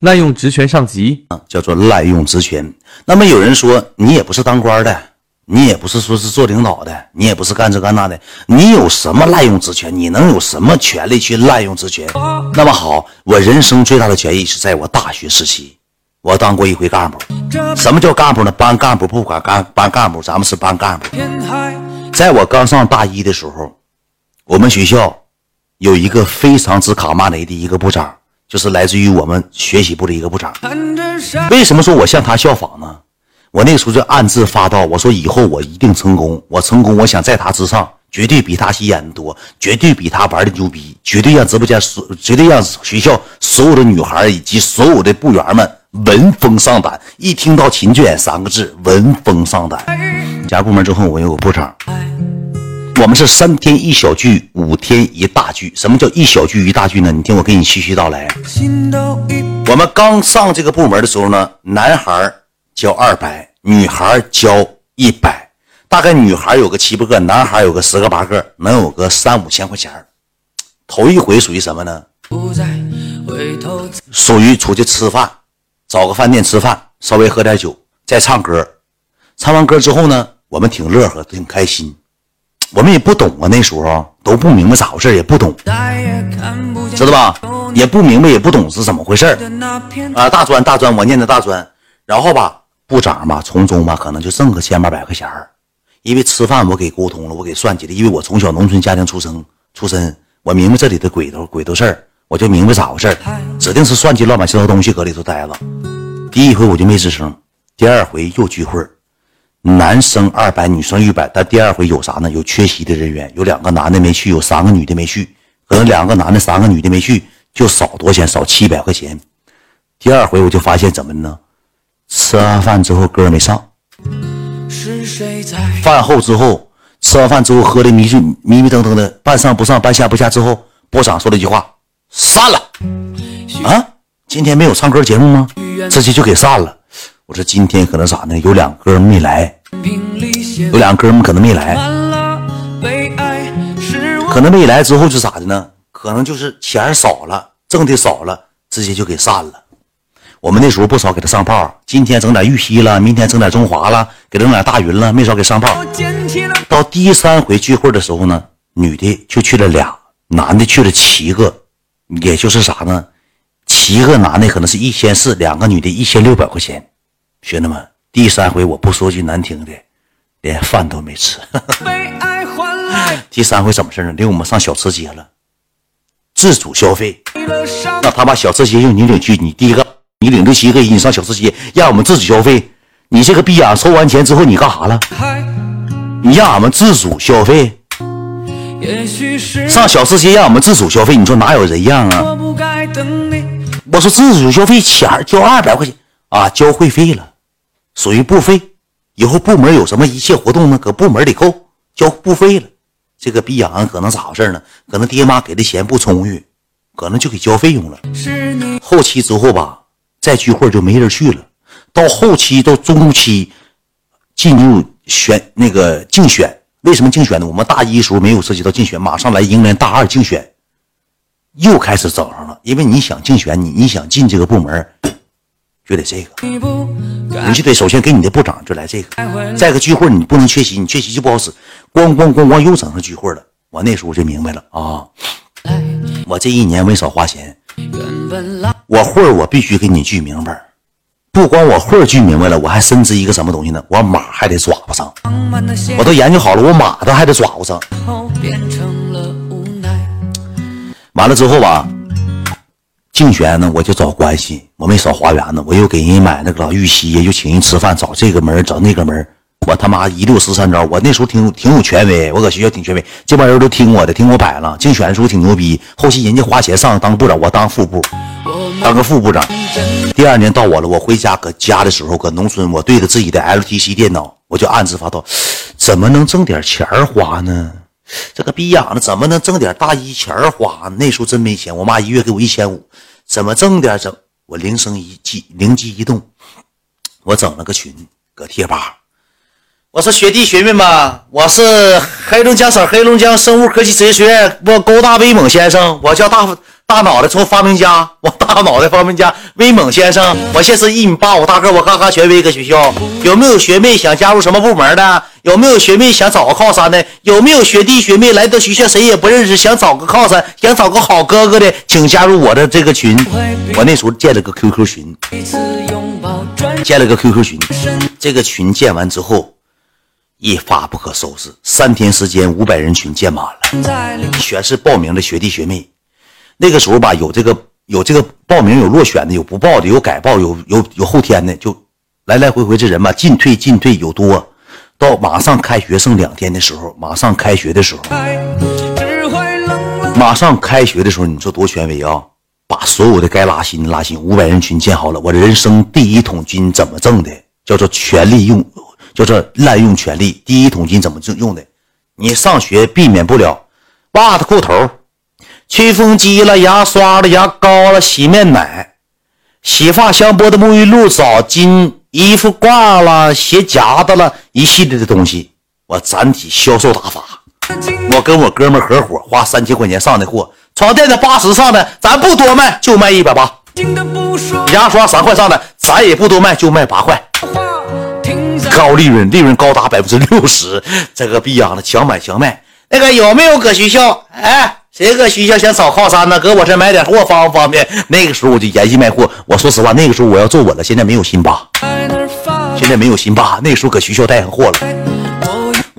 滥用职权上级啊，叫做滥用职权。那么有人说，你也不是当官的，你也不是说是做领导的，你也不是干这干那的，你有什么滥用职权？你能有什么权利去滥用职权？那么好，我人生最大的权益是在我大学时期，我当过一回干部。什么叫干部呢？班干部不管干班干部，咱们是班干部。在我刚上大一的时候，我们学校有一个非常之卡骂雷的一个部长。就是来自于我们学习部的一个部长。为什么说我向他效仿呢？我那个时候就暗自发道，我说以后我一定成功，我成功，我想在他之上，绝对比他戏演的多，绝对比他玩的牛逼，绝对让直播间所，绝对让学校所有的女孩以及所有的部员们闻风丧胆。一听到秦卷三个字，闻风丧胆。加入部门之后，我有个部长。我们是三天一小聚，五天一大聚。什么叫一小聚一大聚呢？你听我给你细细道来。我们刚上这个部门的时候呢，男孩交二百，女孩交一百，大概女孩有个七八个，男孩有个十个八个，能有个三五千块钱。头一回属于什么呢？属于出去吃饭，找个饭店吃饭，稍微喝点酒，再唱歌。唱完歌之后呢，我们挺乐呵，挺开心。我们也不懂啊，那时候都不明白咋回事，也不懂，知道吧？也不明白，也不懂是怎么回事啊！大专，大专，我念的大专，然后吧，部长吧，从中吧，可能就挣个千八百块钱因为吃饭我给沟通了，我给算计了，因为我从小农村家庭出生出身，我明白这里的鬼头鬼头事儿，我就明白咋回事指定是算计乱七八糟东西搁里头待了。第一回我就没吱声，第二回又聚会男生二百，女生一百，但第二回有啥呢？有缺席的人员，有两个男的没去，有三个女的没去，可能两个男的，三个女的没去，就少多钱？少七百块钱。第二回我就发现怎么呢？吃完饭之后歌没上，饭后之后吃完饭之后喝的迷迷迷迷瞪瞪的，半上不上，半下不下之后，波长说了一句话：散了。啊，今天没有唱歌节目吗？直接就给散了。我说今天可能咋呢？有两哥们没来，有两哥们可能没来，可能没来之后就咋的呢？可能就是钱少了，挣的少了，直接就给散了。我们那时候不少给他上炮，今天整点玉溪了，明天整点中华了，给整点大云了，没少给上炮。到第三回聚会的时候呢，女的就去了俩，男的去了七个，也就是啥呢？七个男的可能是一千四，两个女的一千六百块钱。兄弟们，第三回我不说句难听的，连饭都没吃。第三回怎么事呢？领我们上小吃街了，自主消费。那他把小吃街用你领去，你第一个，你领六七个人，你上小吃街让我们自主消费。你这个逼样，收完钱之后你干啥了？你让俺们自主消费，上小吃街让我们自主消费，你说哪有人样啊？我说自主消费钱交二百块钱啊，交会费了。属于部费，以后部门有什么一切活动呢？搁部门里扣交部费了。这个逼养可能咋回事呢？可能爹妈给的钱不充裕，可能就给交费用了。后期之后吧，再聚会就没人去了。到后期到中期，进入选那个竞选，为什么竞选呢？我们大一时候没有涉及到竞选，马上来迎来大二竞选，又开始整上了。因为你想竞选，你你想进这个部门。就得这个，你就得首先给你的部长就来这个，再个聚会你不能缺席，你缺席就不好使。咣咣咣咣又整上聚会了，我那时候就明白了啊！我这一年没少花钱，我会儿我必须给你聚明白，不光我会儿聚明白了，我还深知一个什么东西呢？我马还得爪子上，我都研究好了，我马都还得爪子上。完了之后吧。竞选呢，我就找关系，我没少花园子，我又给人买那个玉溪，又请人吃饭，找这个门找那个门我他妈一溜十三招。我那时候挺挺有权威，我搁学校挺权威，这帮人都听我的，听我摆了。竞选的时候挺牛逼，后期人家花钱上当部长，我当副部，当个副部长。第二年到我了，我回家搁家的时候，搁农村，我对着自己的 LTC 电脑，我就暗自发抖，怎么能挣点钱花呢？这个逼养的怎么能挣点大一钱花？那时候真没钱，我妈一月给我一千五。怎么挣点整？我铃声一记，灵机一动，我整了个群，搁贴吧。我说学弟学妹们，我是黑龙江省黑龙江生物科技职业学院我高大威猛先生，我叫大大脑袋从发明家，我大脑袋发明家威猛先生，我现在是一米八五大个，我嘎嘎权威搁学校，有没有学妹想加入什么部门的？有没有学妹想找个靠山的？有没有学弟学妹来到学校谁也不认识，想找个靠山，想找个好哥哥的，请加入我的这个群。我那时候建了个 QQ 群，建了个 QQ 群，这个群建完之后一发不可收拾，三天时间五百人群建满了，全是报名的学弟学妹。那个时候吧，有这个有这个报名，有落选的，有不报的，有改报，有有有后天的，就来来回回这人吧，进退进退有多。到马上开学剩两天的时候，马上开学的时候，马上开学的时候，你说多权威啊！把所有的该拉新的拉新，五百人群建好了。我人生第一桶金怎么挣的？叫做权力用，叫做滥用权力。第一桶金怎么挣用的？你上学避免不了袜子裤头。吹风机了，牙刷了，牙膏了，洗面奶，洗发香波的沐浴露，澡巾，衣服挂了，鞋夹子了，一系列的东西，我整体销售打法。我跟我哥们合伙，花三千块钱上的货，床垫的八十上的，咱不多卖，就卖一百八。牙刷三块上的，咱也不多卖，就卖八块。高利润，利润高达百分之六十，这个逼样的强买强卖。那个有没有搁学校？哎。谁搁学校想找靠山呢？搁我这买点货方不方便？那个时候我就研习卖货。我说实话，那个时候我要做稳了。现在没有辛巴，现在没有辛巴。那个时候搁学校带上货了。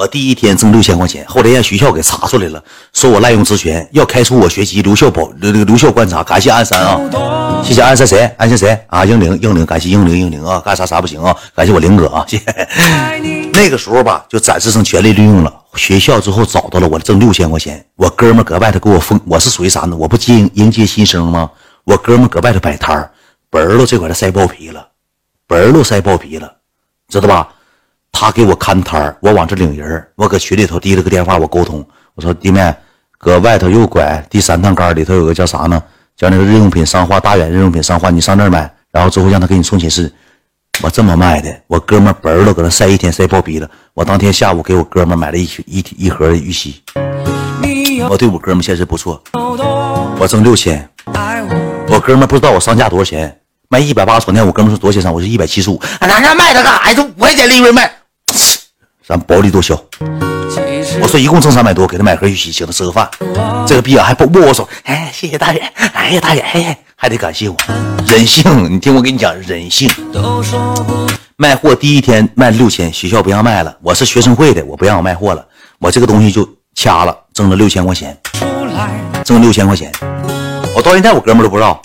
我第一天挣六千块钱，后来让学校给查出来了，说我滥用职权，要开除我学籍，留校保留留校观察。感谢鞍山啊，谢谢鞍山谁？鞍山谁啊？英灵英灵，感谢英灵英灵啊！干啥啥不行啊？感谢我灵哥啊！谢谢。那个时候吧，就展示成权力利用了。学校之后找到了我，挣六千块钱。我哥们搁外头给我封，我是属于啥呢？我不接迎接新生吗？我哥们搁外头摆摊儿，本儿都这块儿晒爆皮了，本儿都晒爆皮了，知道吧？他给我看摊儿，我往这领人儿我搁群里头递了个电话，我沟通，我说弟妹，搁外头右拐第三趟杆里头有个叫啥呢？叫那个日用品商化，大远日用品商化，你上那儿买，然后之后让他给你送寝室。我这么卖的，我哥们本儿都搁那晒一天晒爆皮了。我当天下午给我哥们买了一一一盒玉溪。我对我哥们确实不错，我挣六千。我哥们不知道我上架多少钱，卖一百八床垫，我哥们说多少钱上，我说一百七十五。俺家卖它干啥呀？五块钱利润卖，咱薄利多销。我说一共挣三百多，给他买盒玉溪，请他吃个饭。这个逼啊还不握我手，哎，谢谢大爷，哎呀大爷，哎，还得感谢我，人性，你听我跟你讲，人性。卖货第一天卖六千，学校不让卖了，我是学生会的，我不让我卖货了，我这个东西就掐了，挣了六千块钱，挣六千块钱，我到现在我哥们都不知道。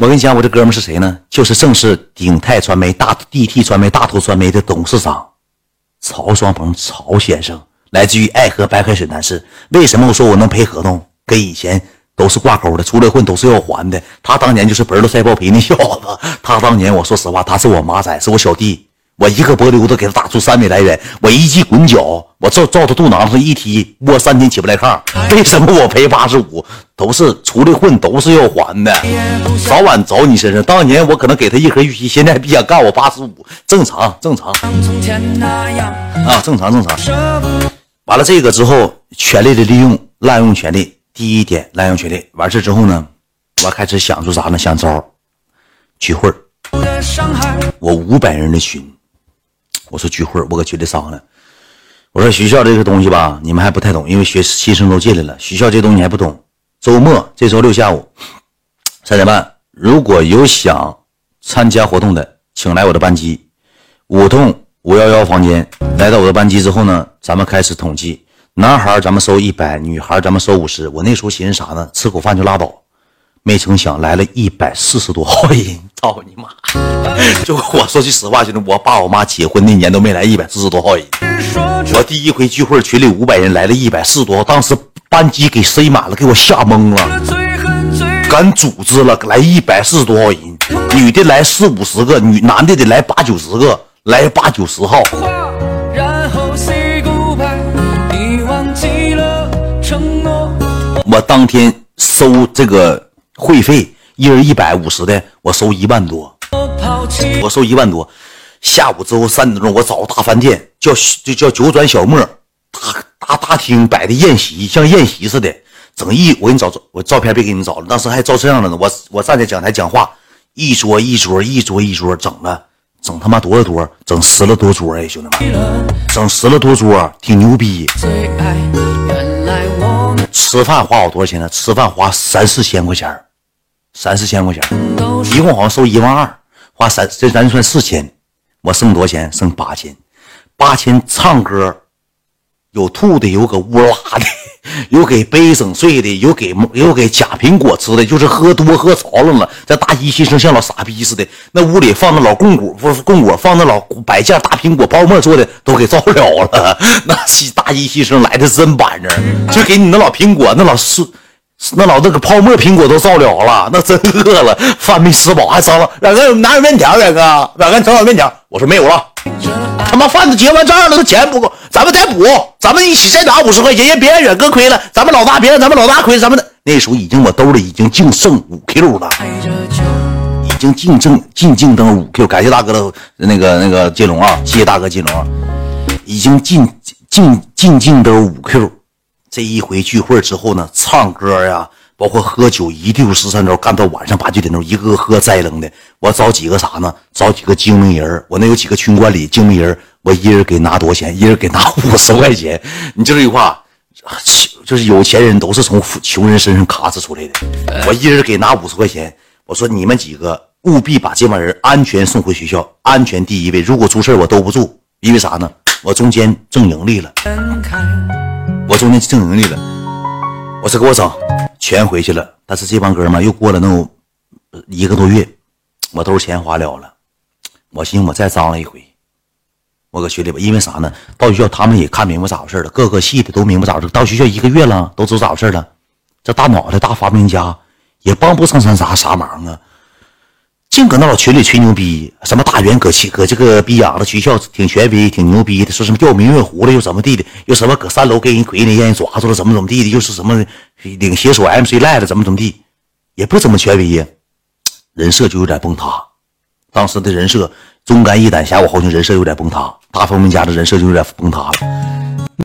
我跟你讲，我这哥们是谁呢？就是正是鼎泰传媒大 DT 传媒大头传媒的董事长。曹双鹏，曹先生来自于爱喝白开水男士。为什么我说我能赔合同？跟以前都是挂钩的，出来混都是要还的。他当年就是本儿都晒爆皮那小子。他当年，我说实话，他是我马仔，是我小弟。我一个波溜子给他打出三米来远，我一记滚脚，我照照他肚囊上一踢，窝三天起不来炕。为什么我赔八十五？都是出来混，都是要还的，早晚找你身上。当年我可能给他一盒玉溪，现在别想干我八十五，正常正常啊，正常正常。完了这个之后，权力的利用，滥用权力。第一点，滥用权力。完事之后呢，我开始想出啥呢？想招聚会我五百人的群。我说聚会，我搁群里商量。我说学校这个东西吧，你们还不太懂，因为学新生都进来了，学校这东西还不懂。周末这周六下午三点半，如果有想参加活动的，请来我的班级，五栋五幺幺房间。来到我的班级之后呢，咱们开始统计，男孩咱们收一百，女孩咱们收五十。我那时候寻思啥呢？吃口饭就拉倒。没成想来了一百四十多号人，操你妈！就我说句实话，兄弟，我爸我妈结婚那年都没来一百四十多号人。我第一回聚会，群里五百人来了一百四十多，当时班级给塞满了，给我吓懵了。敢组织了，来一百四十多号人，女的来四五十个，女男的得来八九十个，来八九十号。我当天收这个。会费一人一百五十的，我收一万多，我收一万多。下午之后三点钟，我找个大饭店，叫就叫九转小沫，大大大厅摆的宴席，像宴席似的。整一，我给你找我照片，别给你们找了。当时还照这样的呢，我我站在讲台讲话，一桌一桌一桌一桌整了，整他妈多少桌？整十了多桌哎，兄弟们，整十了多桌，挺牛逼。吃饭花我多少钱呢？吃饭花三四千块钱三四千块钱一共好像收一万二，花三这咱算四千，我剩多少钱？剩八千，八千唱歌。有吐的，有搁屋拉的，有给杯整碎的，有给有给假苹果吃的，就是喝多喝潮了了。这大一新生像老傻逼似的，那屋里放那老供果，不是供果，放那老摆件大苹果泡沫做的都给造了了。那大一新生来的真板正，就给你那老苹果，那老是那老子个泡沫苹果都造了了，那真饿了，饭没吃饱还脏了。远哥哪有面条？远哥，远哥整碗面条。我说没有了。他妈饭都结完账了，那钱不够，咱们再补，咱们一起再拿五十块钱，别让远哥亏了，咱们老大别让咱们老大亏，咱们的那时候已经我兜里已经净剩五 Q 了，已经净挣净净挣五 Q，感谢大哥的那个那个金龙啊，谢谢大哥金龙，已经净净净净都五 Q，这一回聚会之后呢，唱歌呀。包括喝酒一溜十三招，干到晚上八九点钟，一个个喝栽楞的。我找几个啥呢？找几个精明人我那有几个群管理精明人我一人给拿多少钱？一人给拿五十块钱。你就这句话，就是有钱人都是从穷人身上卡子出来的。我一人给拿五十块钱。我说你们几个务必把这帮人安全送回学校，安全第一位。如果出事我兜不住，因为啥呢？我中间挣盈利了，我中间挣盈利了。我是给我整。全回去了，但是这帮哥们又过了能有一个多月，我都是钱花了了。我寻思我再张了一回，我搁群里吧，因为啥呢？到学校他们也看明白咋回事了，各个系的都明白咋回事。到学校一个月了，都知道咋回事了。这大脑袋大发明家也帮不上咱啥啥忙啊，净搁那老群里吹牛逼，什么大元搁去搁这个逼养的学校挺权威挺牛逼的，说什么钓明月湖了又怎么地的，又什么搁三楼给人鬼呢，让人抓住了怎么怎么地的，又是什么。领携手 MC Live 怎么怎么地，也不怎么权威呀，人设就有点崩塌。当时的人设忠肝义胆侠我好像人设有点崩塌，大风明家的人设就有点崩塌了。